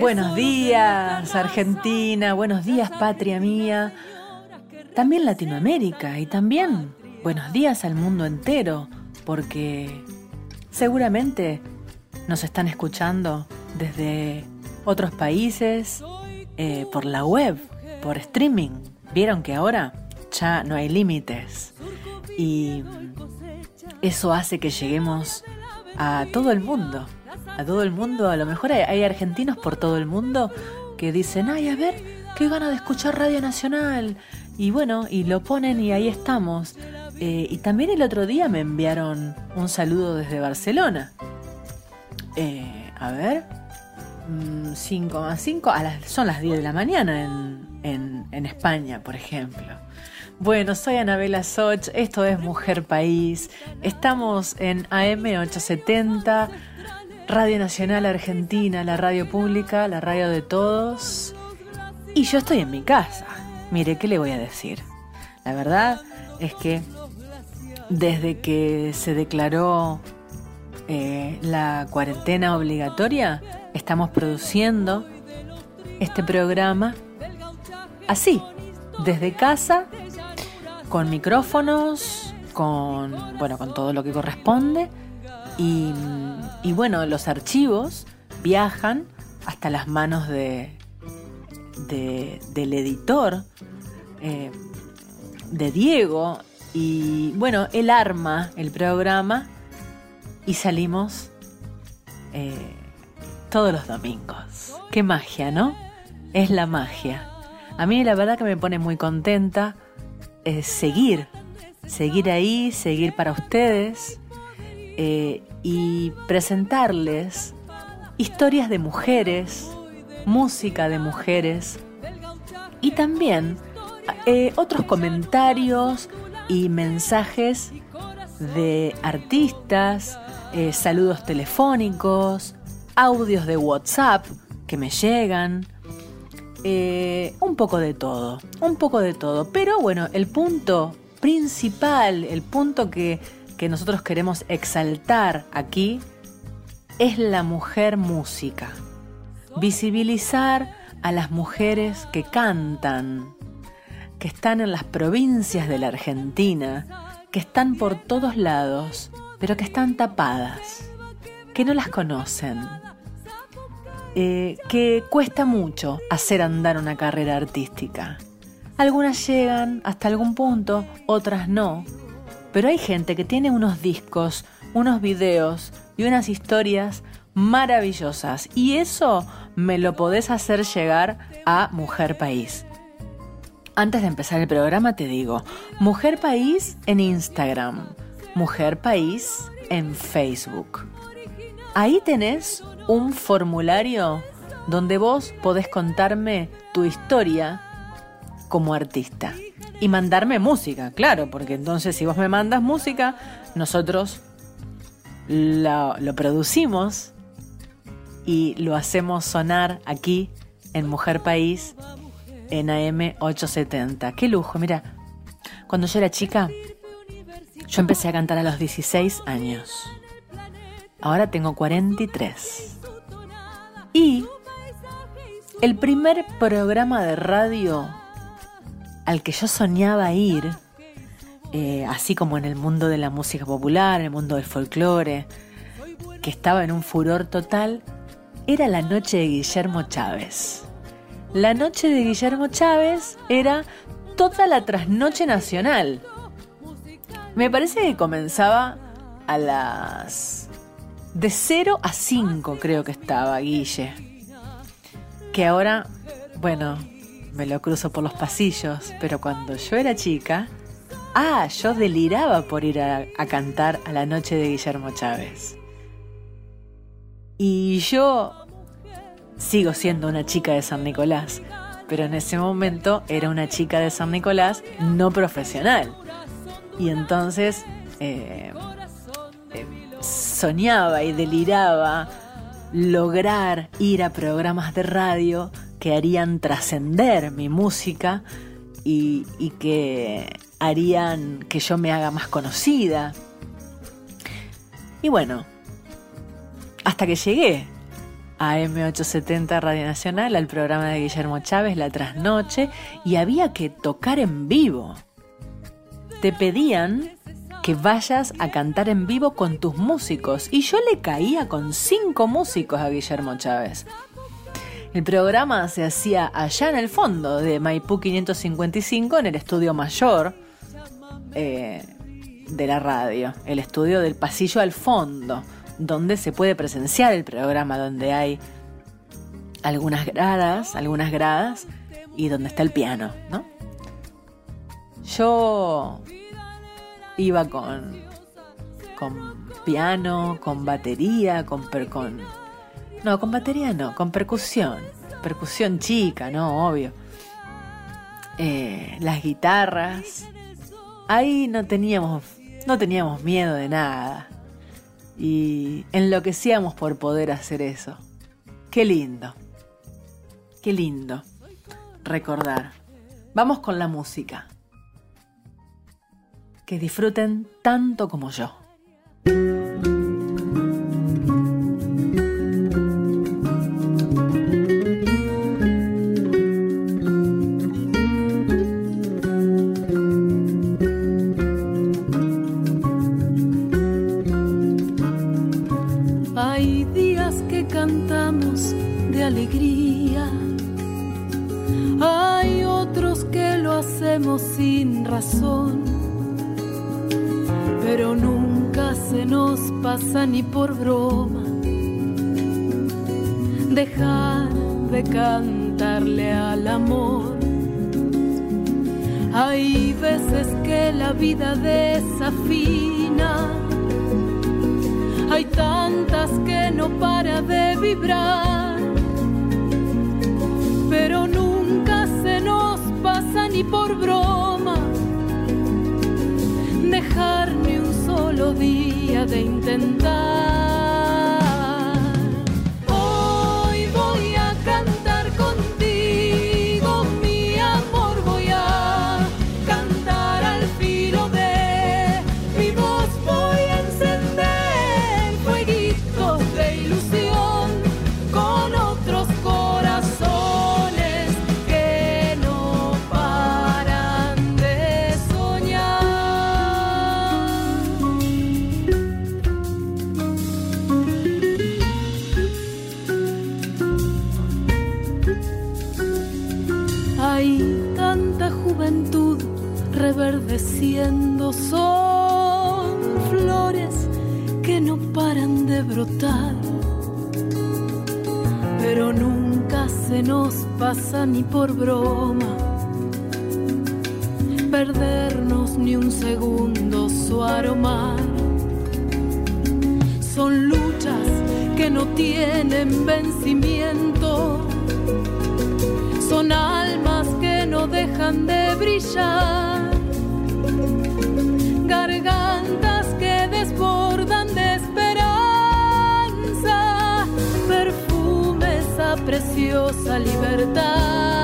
Buenos días, Argentina, buenos días, patria mía. También Latinoamérica y también buenos días al mundo entero, porque seguramente nos están escuchando desde otros países, eh, por la web, por streaming. Vieron que ahora ya no hay límites y eso hace que lleguemos a todo el mundo. A todo el mundo, a lo mejor hay, argentinos por todo el mundo que dicen, ay, a ver, qué gana de escuchar Radio Nacional. Y bueno, y lo ponen y ahí estamos. Eh, y también el otro día me enviaron un saludo desde Barcelona. Eh, a ver, 5,5, a las, son las 10 de la mañana en, en, en España, por ejemplo. Bueno, soy Anabela Soch, esto es Mujer País. Estamos en AM870, Radio Nacional Argentina, la radio pública, la radio de todos. Y yo estoy en mi casa. Mire, ¿qué le voy a decir? La verdad es que desde que se declaró eh, la cuarentena obligatoria, estamos produciendo este programa así, desde casa con micrófonos, con bueno, con todo lo que corresponde y, bueno, los archivos viajan hasta las manos de, de- del editor, eh, de Diego, y bueno, él arma el programa y salimos eh, todos los domingos. Qué magia, ¿no? Es la magia. A mí la verdad que me pone muy contenta eh, seguir, seguir ahí, seguir para ustedes eh, y presentarles historias de mujeres, música de mujeres y también eh, otros comentarios y mensajes de artistas, eh, saludos telefónicos, audios de WhatsApp que me llegan, eh, un poco de todo, un poco de todo. Pero bueno, el punto principal, el punto que, que nosotros queremos exaltar aquí es la mujer música. Visibilizar a las mujeres que cantan, que están en las provincias de la Argentina, que están por todos lados, pero que están tapadas, que no las conocen, eh, que cuesta mucho hacer andar una carrera artística. Algunas llegan hasta algún punto, otras no, pero hay gente que tiene unos discos, unos videos y unas historias maravillosas y eso me lo podés hacer llegar a Mujer País. Antes de empezar el programa te digo, Mujer País en Instagram, Mujer País en Facebook. Ahí tenés un formulario donde vos podés contarme tu historia como artista y mandarme música, claro, porque entonces si vos me mandas música, nosotros lo, lo producimos y lo hacemos sonar aquí en Mujer País en AM870. Qué lujo, mira. Cuando yo era chica, yo empecé a cantar a los 16 años. Ahora tengo 43. Y el primer programa de radio al que yo soñaba ir, eh, así como en el mundo de la música popular, en el mundo del folclore, que estaba en un furor total, era la noche de Guillermo Chávez. La noche de Guillermo Chávez era toda la trasnoche nacional. Me parece que comenzaba a las... De 0 a 5 creo que estaba Guille. Que ahora, bueno, me lo cruzo por los pasillos, pero cuando yo era chica, ah, yo deliraba por ir a, cantar a la noche de Guillermo Chávez. Y yo sigo siendo una chica de San Nicolás, pero en ese momento era una chica de San Nicolás no profesional. Y entonces eh, eh, soñaba y deliraba lograr ir a programas de radio que harían trascender mi música y, y, que harían que yo me haga más conocida. Y bueno, hasta que llegué a M870 Radio Nacional, al programa de Guillermo Chávez, La Trasnoche, y había que tocar en vivo. Te pedían que vayas a cantar en vivo con tus músicos, y yo le caía con cinco músicos a Guillermo Chávez. El programa se hacía allá en el fondo de Maipú 555, en el estudio mayor eh, de la radio, el estudio del pasillo al fondo donde se puede presenciar el programa, donde hay algunas gradas, algunas gradas y donde está el piano, ¿no? Yo iba con con piano, con batería, con con no, con batería no, con percusión, percusión chica, no, obvio. Eh, las guitarras, ahí no teníamos, no teníamos miedo de nada y enloquecíamos por poder hacer eso. Qué lindo, qué lindo recordar. Vamos con la música. Que disfruten tanto como yo. Pero nunca se nos pasa ni por broma. Dejar de cantarle al amor. Hay veces que la vida desafina, hay tantas que no para de vibrar, pero nunca se nos pasa ni por broma un solo día de intentar. Se nos pasa ni por broma. Perdernos ni un segundo su aroma. Son luchas que no tienen vencimiento, son almas que no dejan de brillar preciosa libertad.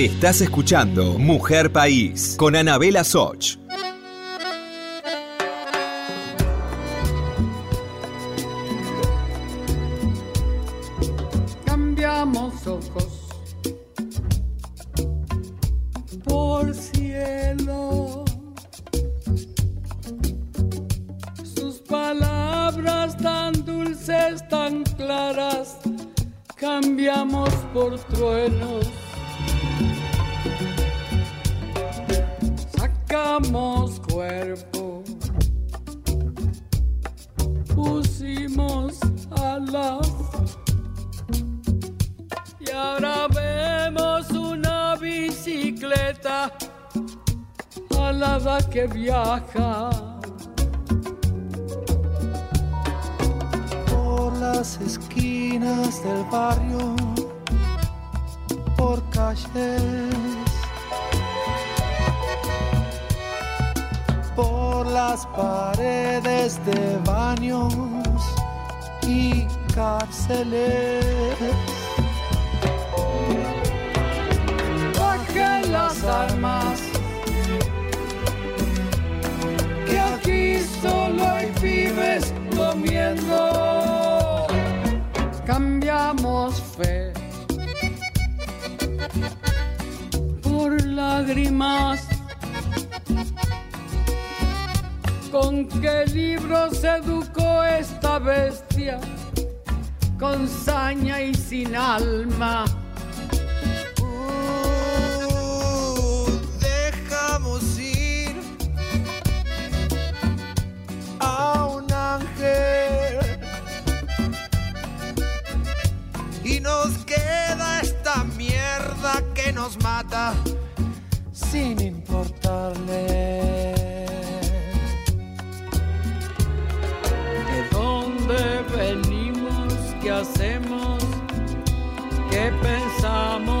Estás escuchando Mujer País con Anabela Soch. Cambiamos ojos por cielo. Sus palabras tan dulces, tan claras, cambiamos por truenos. Sacamos cuerpo, pusimos alas. Y ahora vemos una bicicleta alada que viaja. Por las esquinas del barrio, por calles, las paredes de baños y cárceles. bajen las armas. Que aquí solo hay pibes comiendo. Cambiamos fe por lágrimas. ¿Con qué libro se educó esta bestia? Con saña y sin alma. Uh, dejamos ir a un ángel y nos queda esta mierda que nos mata sin importarle. ¿Qué pensamos?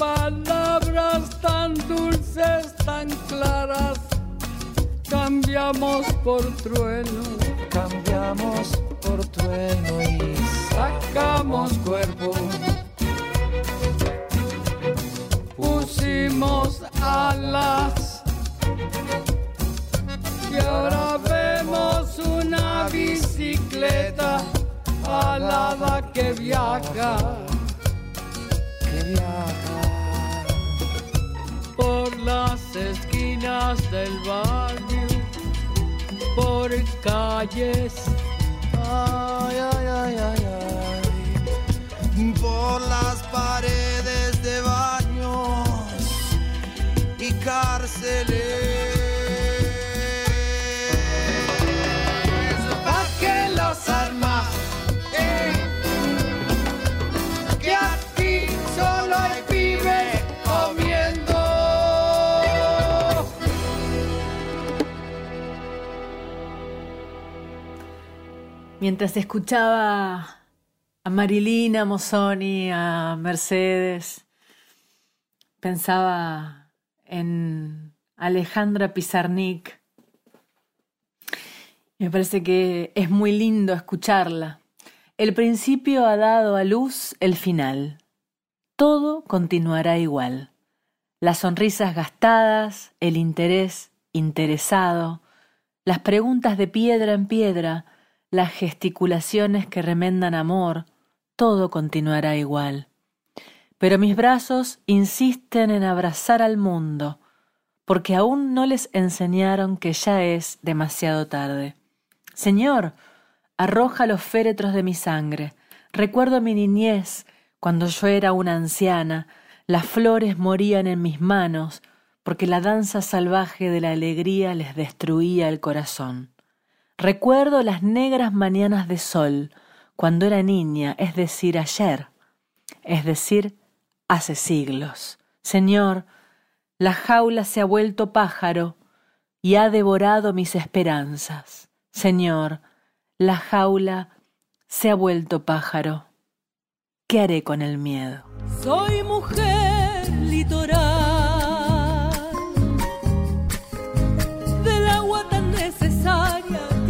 Palabras tan dulces, tan claras, cambiamos por trueno, cambiamos por trueno y sacamos cuerpo. Pusimos alas y ahora vemos una bicicleta alada que viaja. Por las esquinas del barrio, por calles, Ay, ay, ay, ay, ay. Por las paredes de baños y cárceles. Mientras escuchaba a Marilina Mosoni, a Mercedes, pensaba en Alejandra Pizarnik. Me parece que es muy lindo escucharla. El principio ha dado a luz el final. Todo continuará igual. Las sonrisas gastadas, el interés interesado, las preguntas de piedra en piedra, las gesticulaciones que remendan amor, todo continuará igual. Pero mis brazos insisten en abrazar al mundo, porque aún no les enseñaron que ya es demasiado tarde. Señor, arroja los féretros de mi sangre. Recuerdo mi niñez, cuando yo era una anciana, las flores morían en mis manos, porque la danza salvaje de la alegría les destruía el corazón. Recuerdo las negras mañanas de sol, cuando era niña, es decir, ayer, es decir, hace siglos. Señor, la jaula se ha vuelto pájaro y ha devorado mis esperanzas. Señor, la jaula se ha vuelto pájaro. ¿Qué haré con el miedo? Soy mujer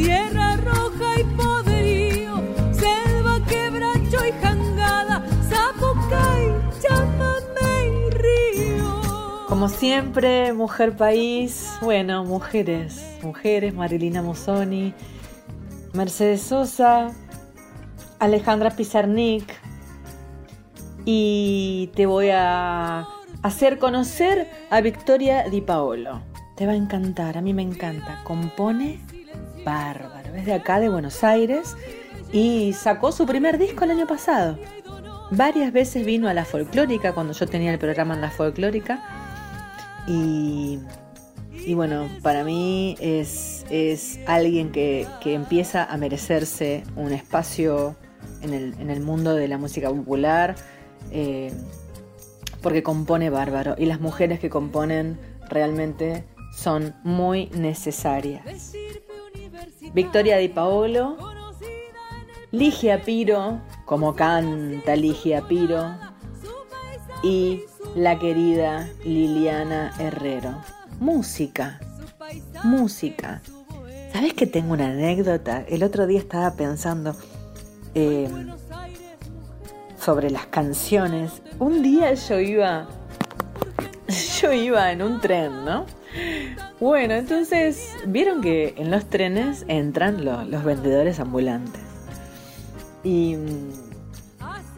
tierra roja y poderío, selva, quebracho y jangada, zapucay, chamamé y río. Como siempre, Mujer País, bueno, mujeres, mujeres, Marilina Musoni, Mercedes Sosa, Alejandra Pizarnik, y te voy a hacer conocer a Victoria Di Paolo. Te va a encantar, a mí me encanta. Compone bárbaro. Es de acá, de Buenos Aires, y sacó su primer disco el año pasado. Varias veces vino a la folclórica cuando yo tenía el programa en la folclórica. Y, bueno, para mí es, es alguien que, que, empieza a merecerse un espacio en el, en el mundo de la música popular. Eh, porque compone bárbaro y las mujeres que componen realmente son muy necesarias. Victoria Di Paolo, Ligia Piro, como canta Ligia Piro, y la querida Liliana Herrero. Música, música. ¿Sabes que tengo una anécdota? El otro día estaba pensando em, sobre las canciones. Un día yo iba, yo iba en un tren, ¿no? Bueno, entonces, vieron que en los trenes entran los vendedores ambulantes. Y,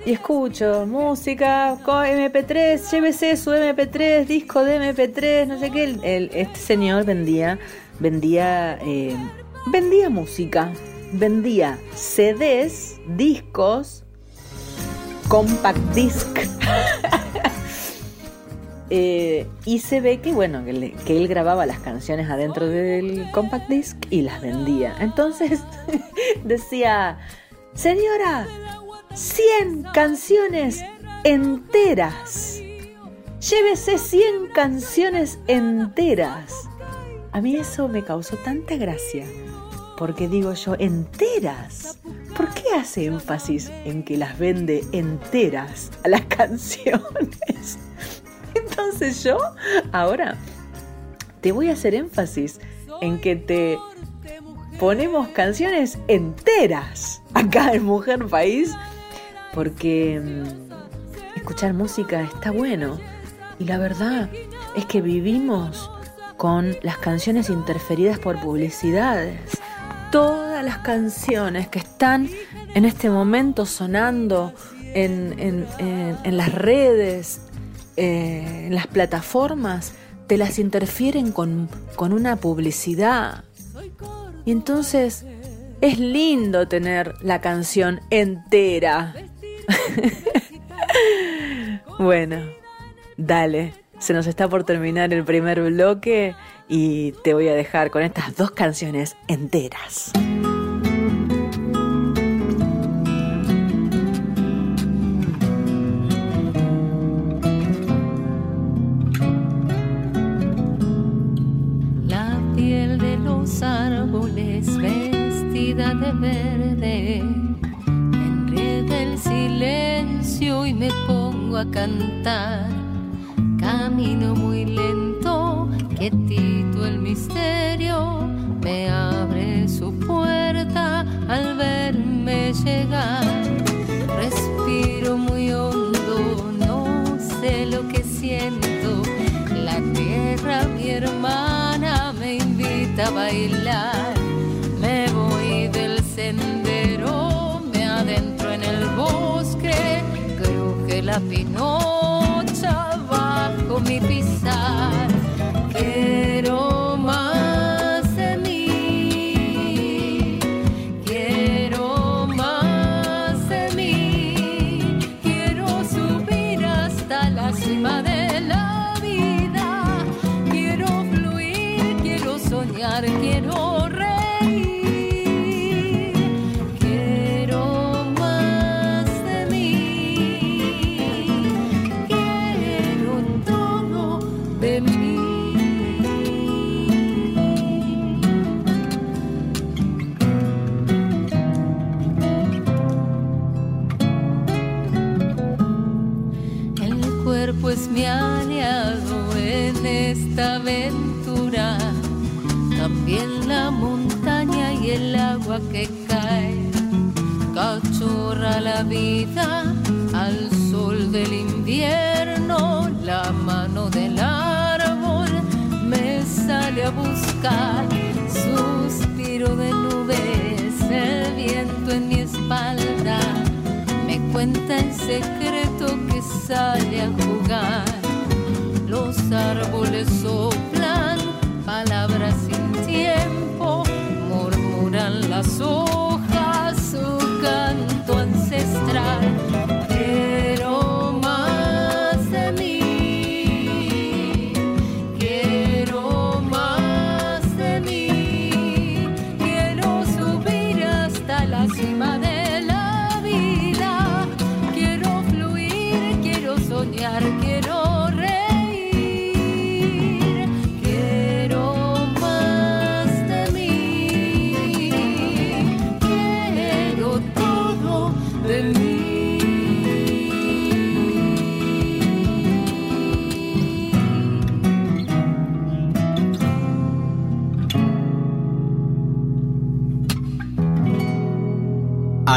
y escucho música, MP3, llévese su MP3, disco de MP3, no sé qué. El, este señor vendía, vendía, eh, vendía música, vendía CDs, discos, compact disc. Eh, y se ve que, bueno, que, él grababa las canciones adentro del compact disc y las vendía. Entonces decía, señora, 100 canciones enteras. Llévese 100 canciones enteras. A mí eso me causó tanta gracia. Porque digo yo, enteras. ¿Por qué hace énfasis en que las vende enteras a las canciones? Entonces yo ahora te voy a hacer énfasis en que te ponemos canciones enteras acá en Mujer País porque mm, escuchar música está bueno y la verdad es que vivimos con las canciones interferidas por publicidades. Todas las canciones que están en este momento sonando en, en las redes, eh, las plataformas te las interfieren con, con una publicidad. Y entonces es lindo tener la canción entera. bueno, dale, se nos está por terminar el primer bloque y te voy a dejar con estas dos canciones enteras. pongo a cantar. Camino muy lento, quietito el misterio, me abre su puerta al verme llegar. Respiro muy hondo, no sé lo que siento. La tierra, mi hermana, me invita a bailar. Me voy del centro la pinocha bajo mi pisar. Quiero más.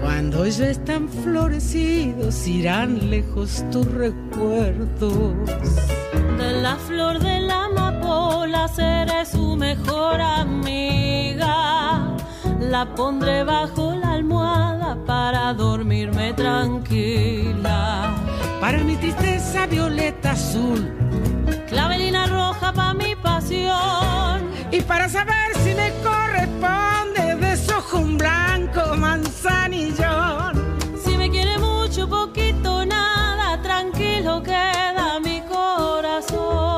Cuando ya están florecidos, irán lejos tus recuerdos. De la flor de la amapola seré su mejor amiga. La pondré bajo la almohada para dormirme tranquila. Para mi tristeza violeta azul, clavelina roja para mi pasión. Y para saber si me corresponde blanco manzanillón. Si me quiere mucho, poquito, nada, tranquilo queda mi corazón.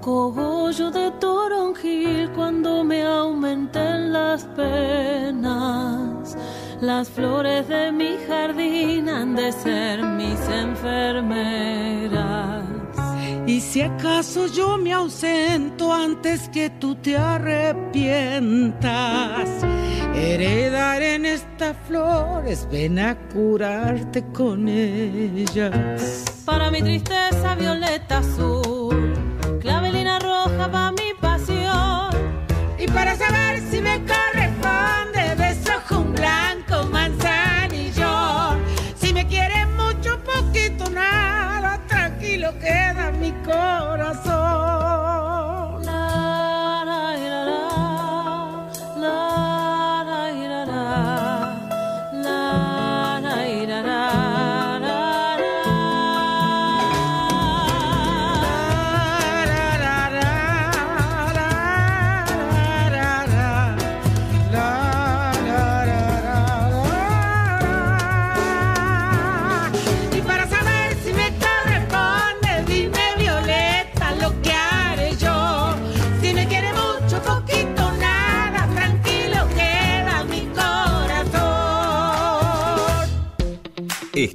Cogollo de toronjil cuando me aumenten las penas las flores de mi jardín han de ser mis enfermeras. Y si acaso yo me ausento antes que tú te arrepientas, heredaré en estas flores, ven a curarte con ellas. Para mi tristeza violeta azul, clavelina roja para mi pasión. Y para saber si me corresponde,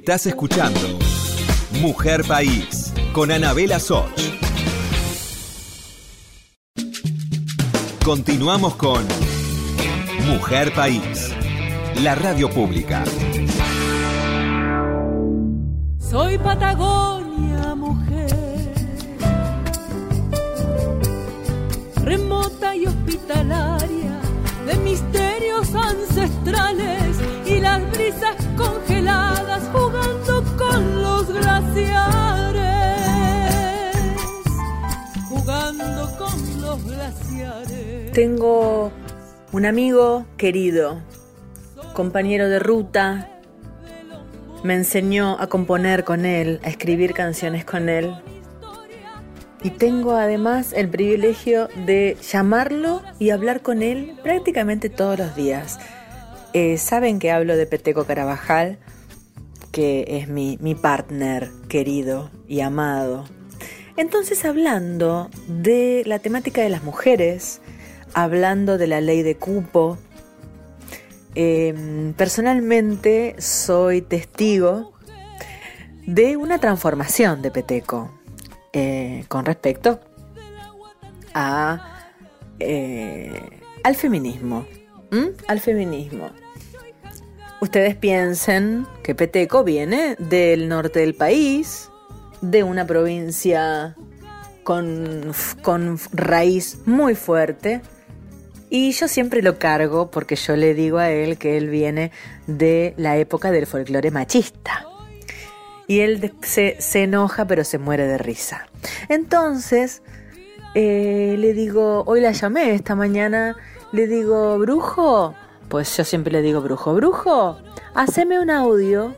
Estás escuchando Mujer País con Anabela Soch. Continuamos con Mujer País, la radio pública. Soy Patagonia, mujer, remota y hospitalaria, de misterios ancestrales y las brisas congeladas los glaciares, jugando con los glaciares. Tengo un amigo querido, compañero de ruta, me enseñó a componer con él, a escribir canciones con él. Y tengo además el privilegio de llamarlo y hablar con él prácticamente todos los días. Eh, Saben que hablo de Peteco Carabajal, que es mi, mi partner querido y amado. Entonces hablando de la temática de las mujeres, hablando de la ley de cupo, eh, personalmente soy testigo de una transformación de Peteco eh, con respecto a, eh, al feminismo. Al feminismo. Ustedes piensen que Peteco viene del norte del país, de una provincia con, con raíz muy fuerte, y yo siempre lo cargo porque yo le digo a él que él viene de la época del folclore machista. Y él se, se enoja pero se muere de risa. Entonces, eh, le digo, hoy la llamé esta mañana, le digo, brujo, pues yo siempre le digo, brujo, brujo, haceme un audio,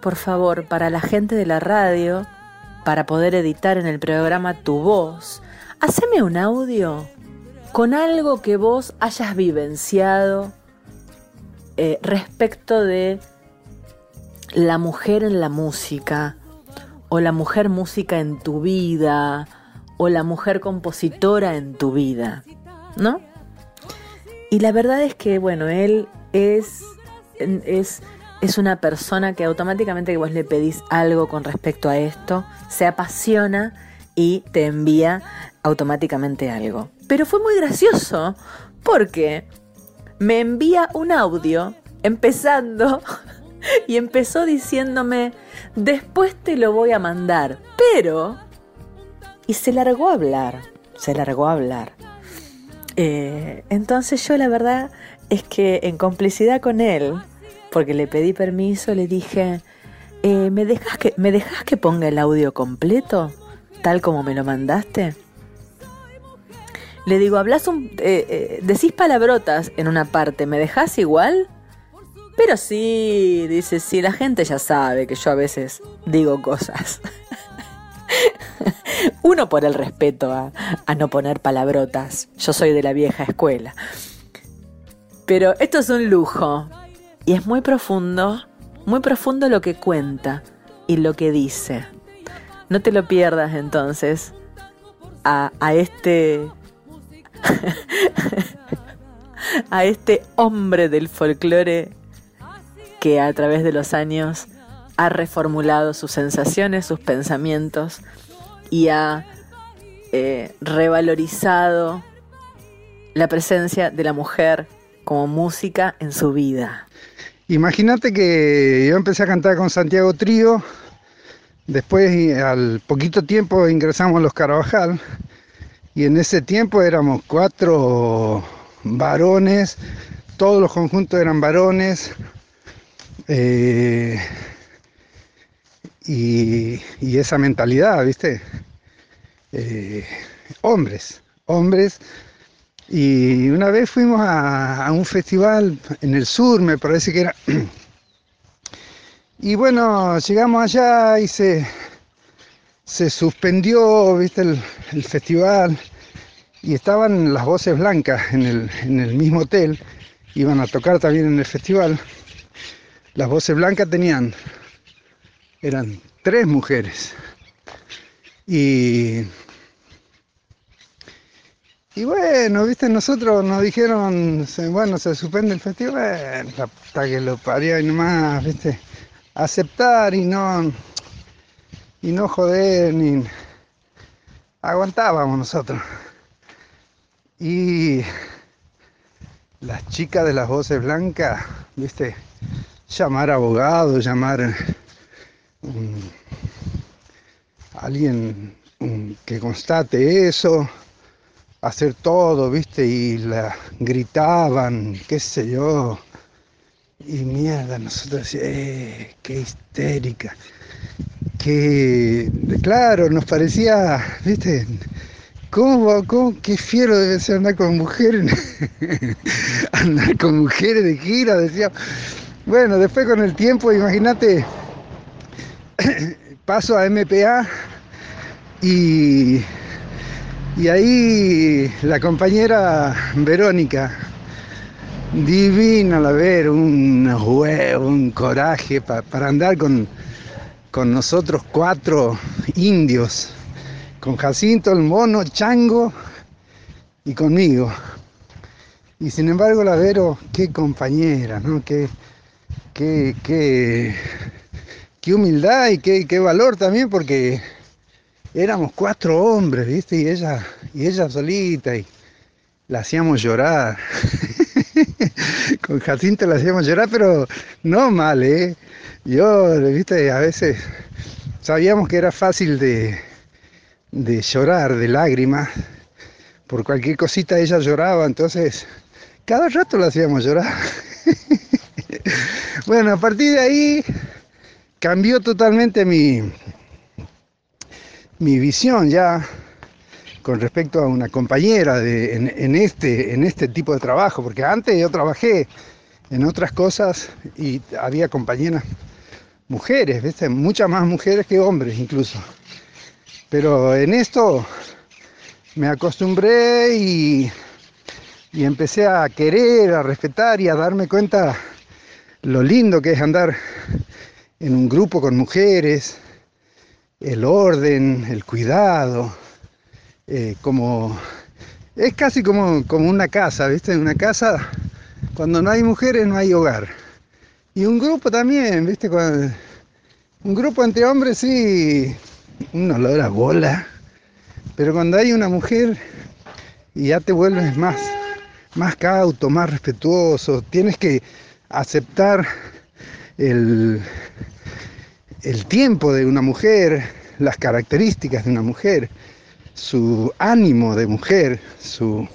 por favor, para la gente de la radio, para poder editar en el programa tu voz. Haceme un audio con algo que vos hayas vivenciado eh, respecto de la mujer en la música, o la mujer música en tu vida, o la mujer compositora en tu vida, ¿no? Y la verdad es que, bueno, él es, es, es una persona que automáticamente que vos le pedís algo con respecto a esto, se apasiona y te envía automáticamente algo. Pero fue muy gracioso porque me envía un audio empezando y empezó diciéndome, después te lo voy a mandar, pero... Y se largó a hablar, se largó a hablar. Eh, entonces yo la verdad es que en complicidad con él, porque le pedí permiso, le dije, eh, ¿me, dejas que, ¿me dejas que ponga el audio completo? Tal como me lo mandaste. Le digo, hablas un. eh, eh, decís palabrotas en una parte, ¿me dejás igual? Pero sí, dice, sí, la gente ya sabe que yo a veces digo cosas. Uno por el respeto a, no poner palabrotas. Yo soy de la vieja escuela. Pero esto es un lujo. Y es muy profundo, muy profundo lo que cuenta y lo que dice. No te lo pierdas entonces a, a este a este hombre del folclore que a través de los años ha reformulado sus sensaciones, sus pensamientos y ha eh, revalorizado la presencia de la mujer como música en su vida. Imagínate que yo empecé a cantar con Santiago Trío, después al poquito tiempo ingresamos los Carabajal y en ese tiempo éramos cuatro varones, todos los conjuntos eran varones. Eh, y, esa mentalidad, ¿viste? Eh, hombres, hombres. Y una vez fuimos a, un festival en el sur, me parece que era. Y bueno, llegamos allá y se, se suspendió, ¿viste? El, festival. Y estaban las voces blancas en el, en el mismo hotel. Iban a tocar también en el festival. Las voces blancas tenían eran tres mujeres. Y, y bueno, viste, nosotros nos dijeron, bueno, se suspende el festival, hasta que lo parió y nomás, viste, aceptar y no, y no joder, ni aguantábamos nosotros. Y las chicas de las voces blancas, viste, llamar abogado, llamar alguien que constate eso, hacer todo, ¿viste? Y la gritaban, qué sé yo. Y mierda, nosotros eh, qué histérica. Que, claro, nos parecía, ¿viste? ¿Cómo, cómo qué fiero debe ser andar con mujeres? andar con mujeres de gira, decía. Bueno, después con el tiempo, imagínate, paso a MPA y, y ahí la compañera Verónica, divina la ver, un huevo, un coraje para andar con, con nosotros cuatro indios, con Jacinto, el mono, Chango y conmigo. Y sin embargo la Vero, qué compañera, ¿no? Qué, qué, qué, qué humildad y qué, valor también, porque éramos cuatro hombres, ¿viste? Y ella, y ella solita, y la hacíamos llorar. Con Jacinto la hacíamos llorar, pero no mal, ¿eh? Yo, ¿viste? A veces sabíamos que era fácil de, de llorar, de lágrimas. Por cualquier cosita ella lloraba, entonces cada rato la hacíamos llorar. bueno, a partir de ahí cambió totalmente mi, mi visión ya con respecto a una compañera de, en, este, en este tipo de trabajo, porque antes yo trabajé en otras cosas y había compañeras mujeres, muchas más mujeres que hombres incluso. Pero en esto me acostumbré y, y empecé a querer, a respetar y a darme cuenta lo lindo que es andar en un grupo con mujeres, el orden, el cuidado, eh, como es casi como, como una casa, ¿viste? En una casa, cuando no hay mujeres no hay hogar. Y un grupo también, ¿viste? un grupo entre hombres sí, un olor a bola. Pero cuando hay una mujer y ya te vuelves más, más cauto, más respetuoso, tienes que aceptar el, el tiempo de una mujer, las características de una mujer, su ánimo de mujer, su,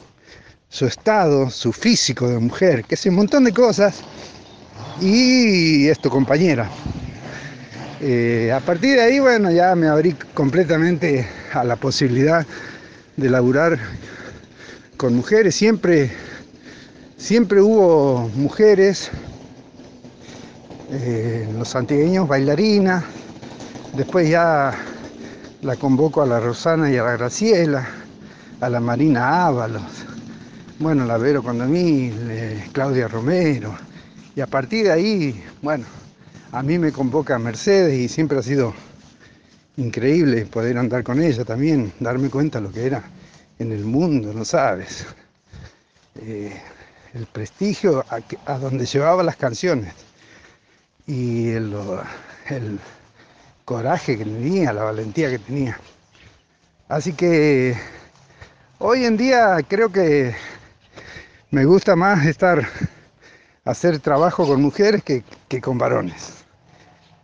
estado, su físico de mujer, que es un montón de cosas. Y esto, compañera. Eh, a partir de ahí, bueno, ya me abrí completamente a la posibilidad de laburar con mujeres. Siempre, siempre hubo mujeres eh, los antigueños bailarina, después ya la convoco a la Rosana y a la Graciela, a la Marina Ábalos, bueno, la Vero Condomil, Claudia Romero, y a partir de ahí, bueno, a mí me convoca Mercedes y siempre ha sido increíble poder andar con ella también, darme cuenta lo que era en el mundo, ¿no sabes? Eh, el prestigio a donde llevaba las canciones y el, coraje que tenía, la valentía que tenía. Así que hoy en día creo que me gusta más estar, hacer trabajo con mujeres que, que con varones.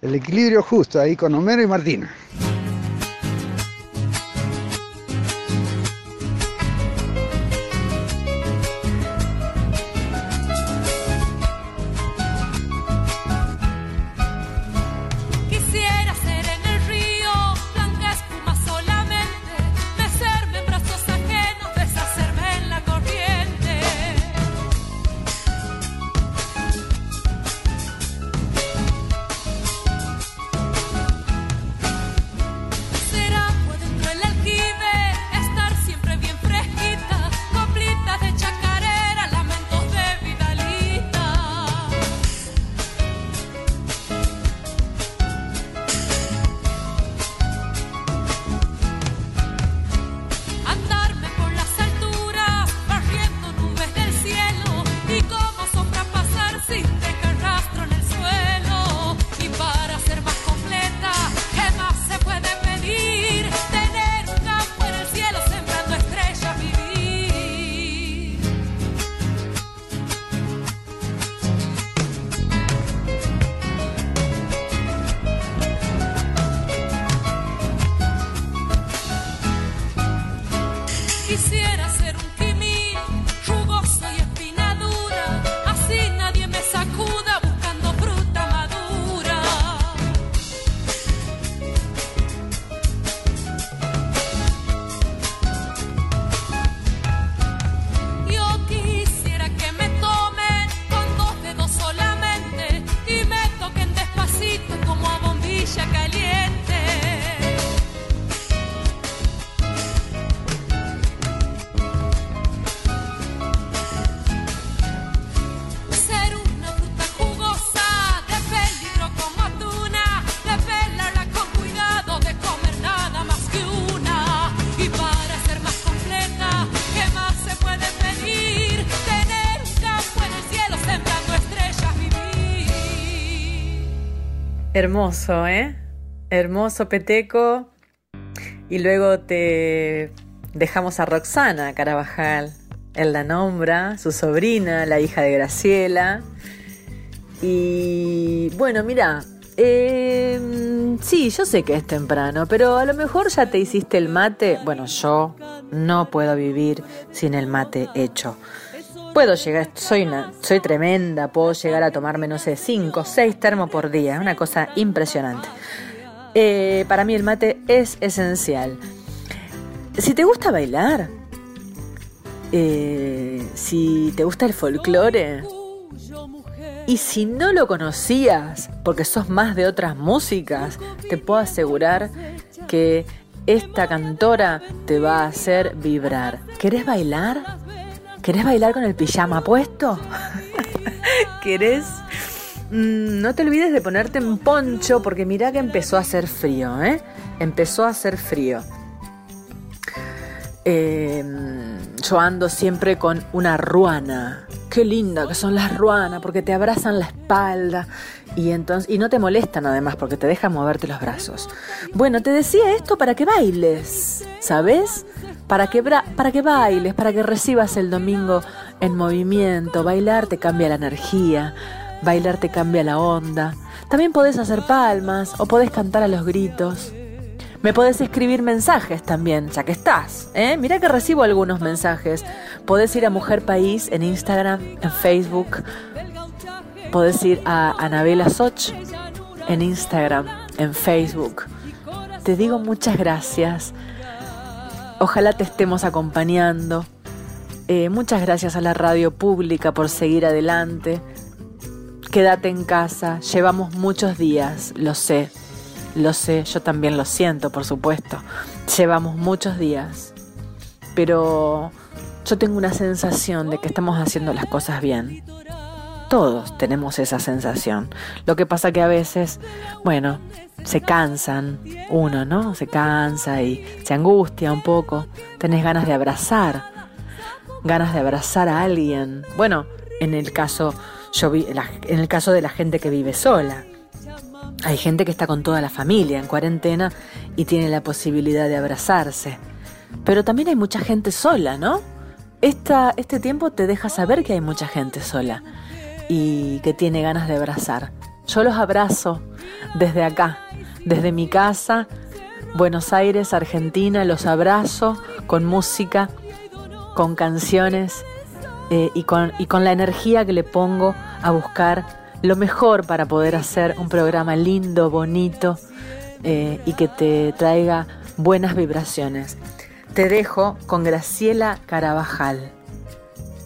El equilibrio justo ahí con Homero y Martina. Hermoso, ¿eh? Hermoso Peteco. Y luego te dejamos a Roxana Carabajal. Él la nombra, su sobrina, la hija de Graciela. Y bueno, mira, eh, sí, yo sé que es temprano, pero a lo mejor ya te hiciste el mate. Bueno, yo no puedo vivir sin el mate hecho. Puedo llegar, soy, una, soy tremenda, puedo llegar a tomarme, no sé, 5, 6 termos por día, una cosa impresionante. Eh, para mí el mate es esencial. Si te gusta bailar, eh, si te gusta el folclore, y si no lo conocías, porque sos más de otras músicas, te puedo asegurar que esta cantora te va a hacer vibrar. ¿Querés bailar? ¿Querés bailar con el pijama puesto? ¿Querés? Mm, no te olvides de ponerte un poncho porque mira que empezó a hacer frío, ¿eh? Empezó a hacer frío. Eh, yo ando siempre con una ruana. Qué linda que son las ruanas porque te abrazan la espalda y entonces y no te molestan además porque te dejan moverte los brazos. Bueno, te decía esto para que bailes, ¿sabes? Para que para que bailes, para que recibas el domingo en movimiento. Bailar te cambia la energía, bailar te cambia la onda. También podés hacer palmas o podés cantar a los gritos. Me podés escribir mensajes también, ya que estás. ¿eh? Mira que recibo algunos mensajes. Podés ir a Mujer País en Instagram, en Facebook. Podés ir a Anabela Soch en Instagram, en Facebook. Te digo muchas gracias. Ojalá te estemos acompañando. Eh, muchas gracias a la radio pública por seguir adelante. Quédate en casa, llevamos muchos días, lo sé. Lo sé, yo también lo siento, por supuesto. Llevamos muchos días. Pero yo tengo una sensación de que estamos haciendo las cosas bien. Todos tenemos esa sensación. Lo que pasa que a veces, bueno, se cansan uno, ¿no? Se cansa y se angustia un poco. Tenés ganas de abrazar ganas de abrazar a alguien. Bueno, en el caso, yo vi, en el caso de la gente que vive sola. Hay gente que está con toda la familia en cuarentena y tiene la posibilidad de abrazarse. Pero también hay mucha gente sola, ¿no? Esta, este tiempo te deja saber que hay mucha gente sola y que tiene ganas de abrazar. Yo los abrazo desde acá, desde mi casa, Buenos Aires, Argentina, los abrazo con música, con canciones eh, y, con, y con la energía que le pongo a buscar lo mejor para poder hacer un programa lindo, bonito eh, y que te traiga buenas vibraciones. Te dejo con Graciela Carabajal.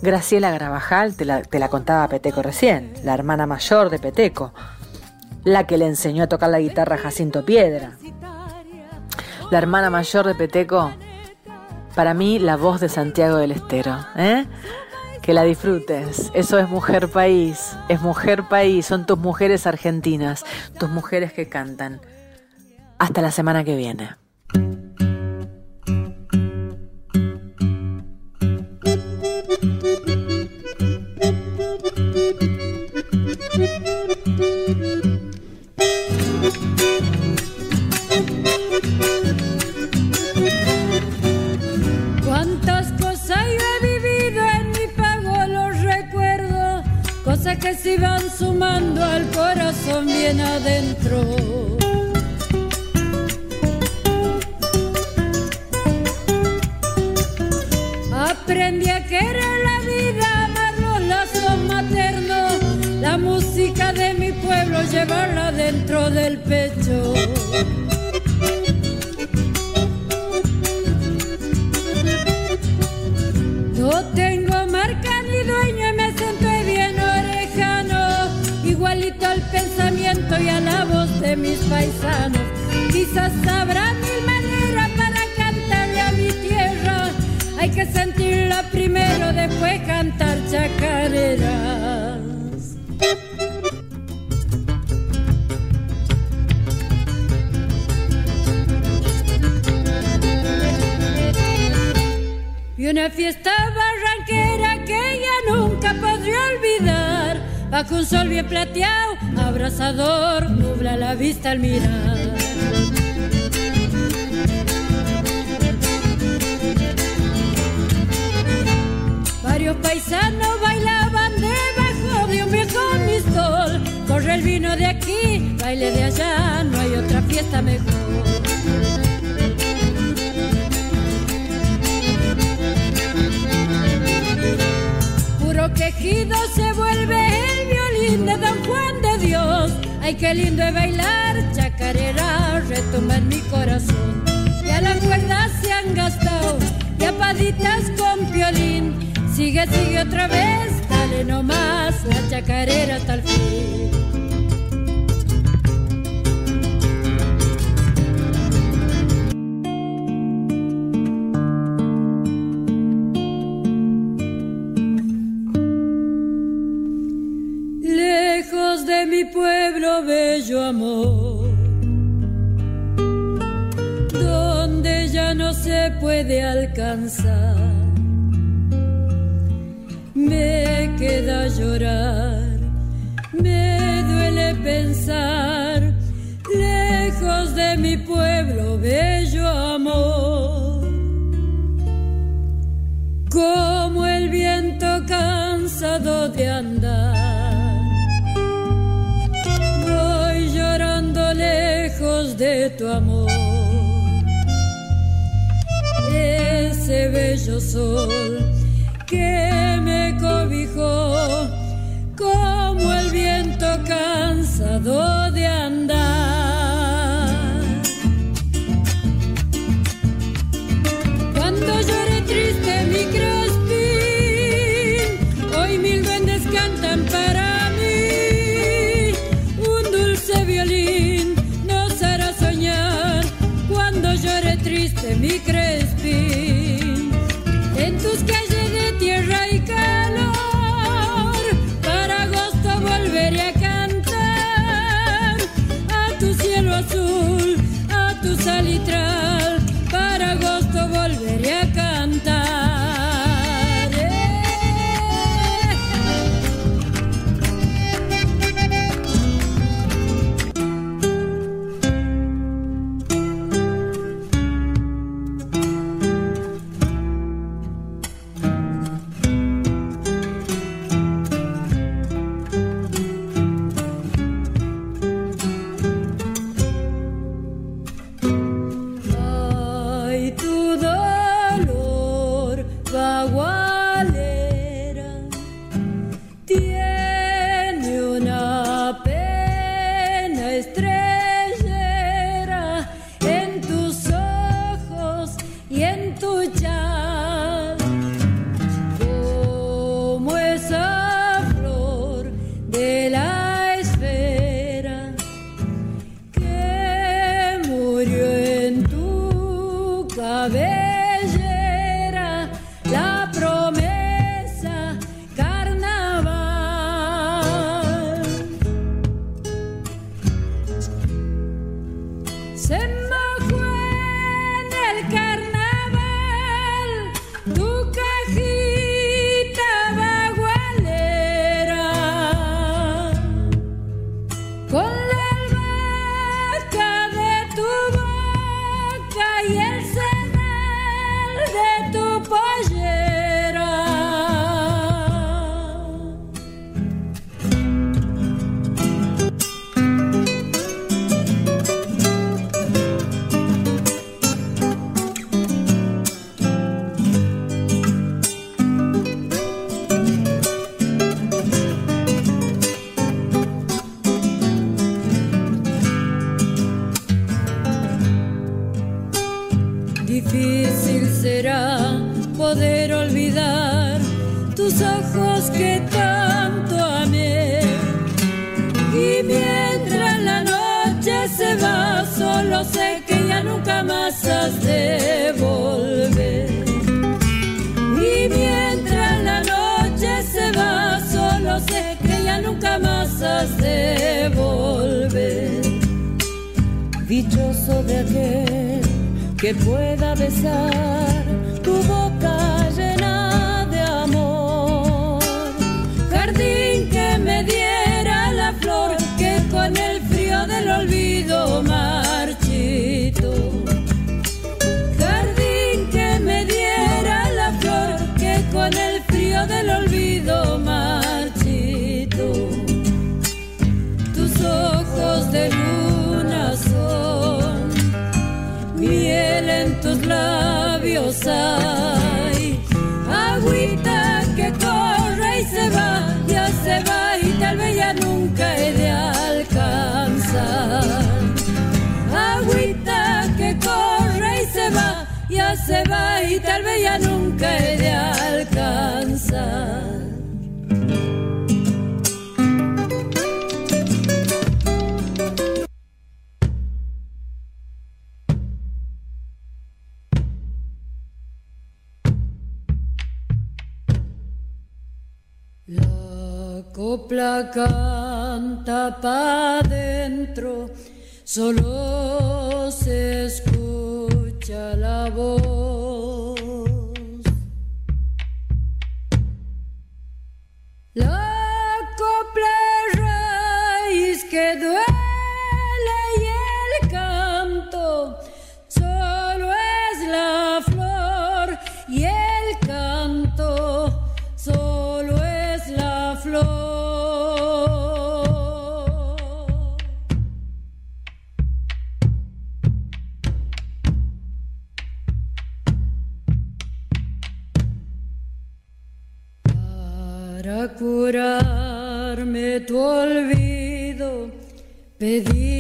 Graciela Carabajal, te la, te la contaba Peteco recién, la hermana mayor de Peteco, la que le enseñó a tocar la guitarra a Jacinto Piedra. La hermana mayor de Peteco, para mí la voz de Santiago del Estero. ¿eh? Que la disfrutes. Eso es Mujer País. Es Mujer País. Son tus mujeres argentinas. Tus mujeres que cantan. Hasta la semana que viene. Se van sumando al corazón bien adentro. Aprendí a querer la vida, amar los lazos maternos, la música de mi pueblo, llevarla dentro del pecho. De mis paisanos. Quizás habrá mil maneras para cantarle a mi tierra, hay que sentirla primero, después cantar chacareras. Y una fiesta barranquera que ella nunca podría olvidar. Bajo un sol bien plateado, abrazador, nubla la vista al mirar. Varios paisanos bailaban debajo de un viejo mistol. Corre el vino de aquí, baile de allá, no hay otra fiesta mejor. Quejido se vuelve el violín de Don Juan de Dios. Ay, qué lindo es bailar, chacarera, retumba en mi corazón. Ya las cuerdas se han gastado, ya paditas con violín. Sigue, sigue otra vez, dale nomás, la chacarera hasta el fin. Pueblo, bello amor, donde ya no se puede alcanzar. Me queda llorar, me duele pensar, lejos de mi pueblo, bello amor. Como el viento cansado de andar, de tu amor. Ese bello sol que me cobijó, como el viento cansado closer La canta pa' dentro, solo se escucha la voz. de tu olvido pedí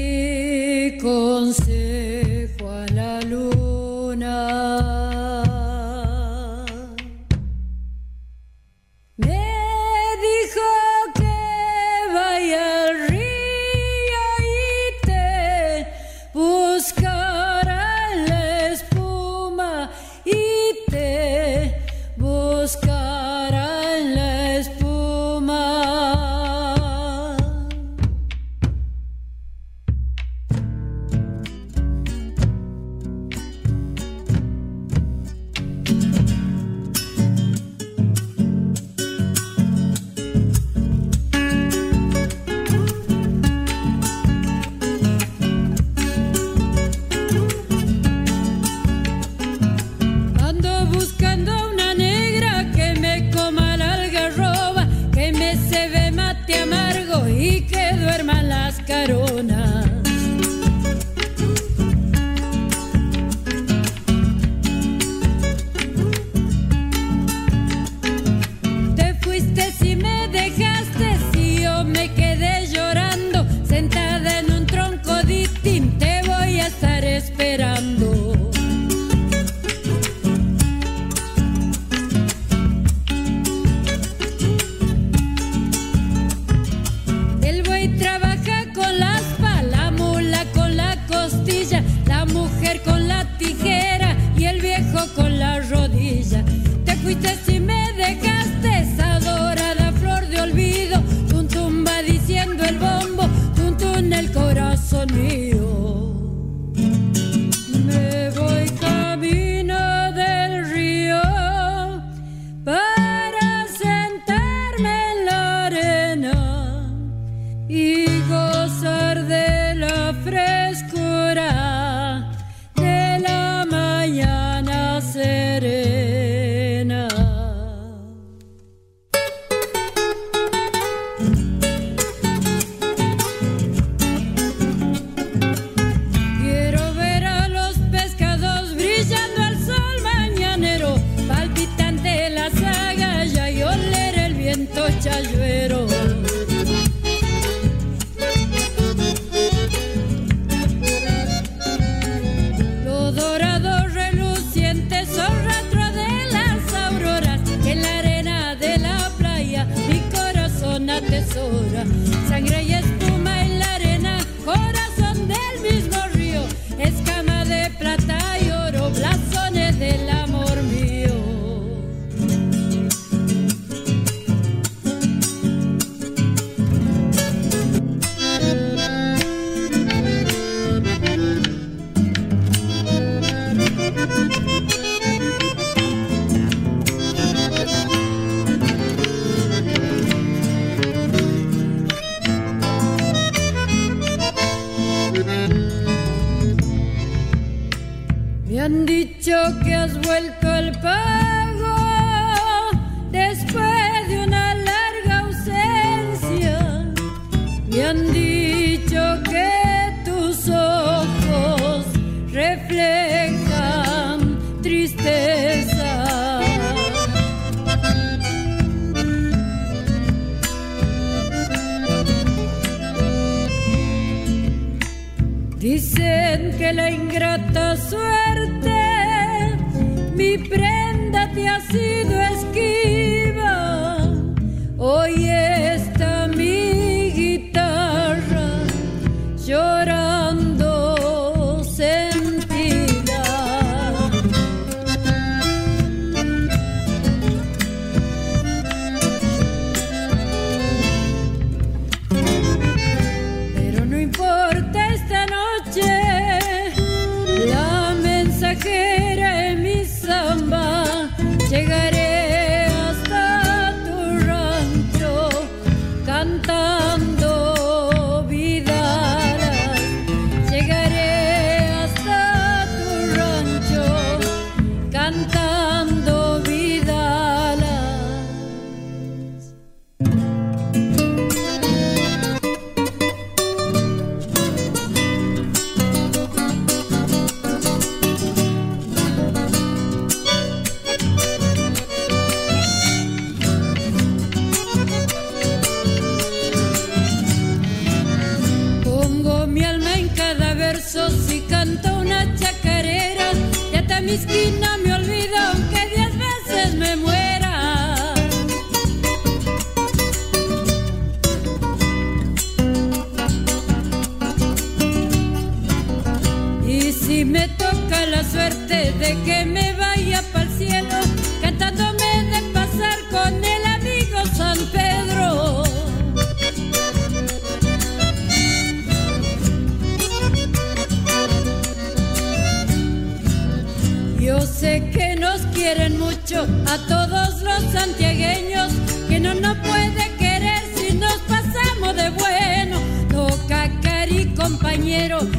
compañero,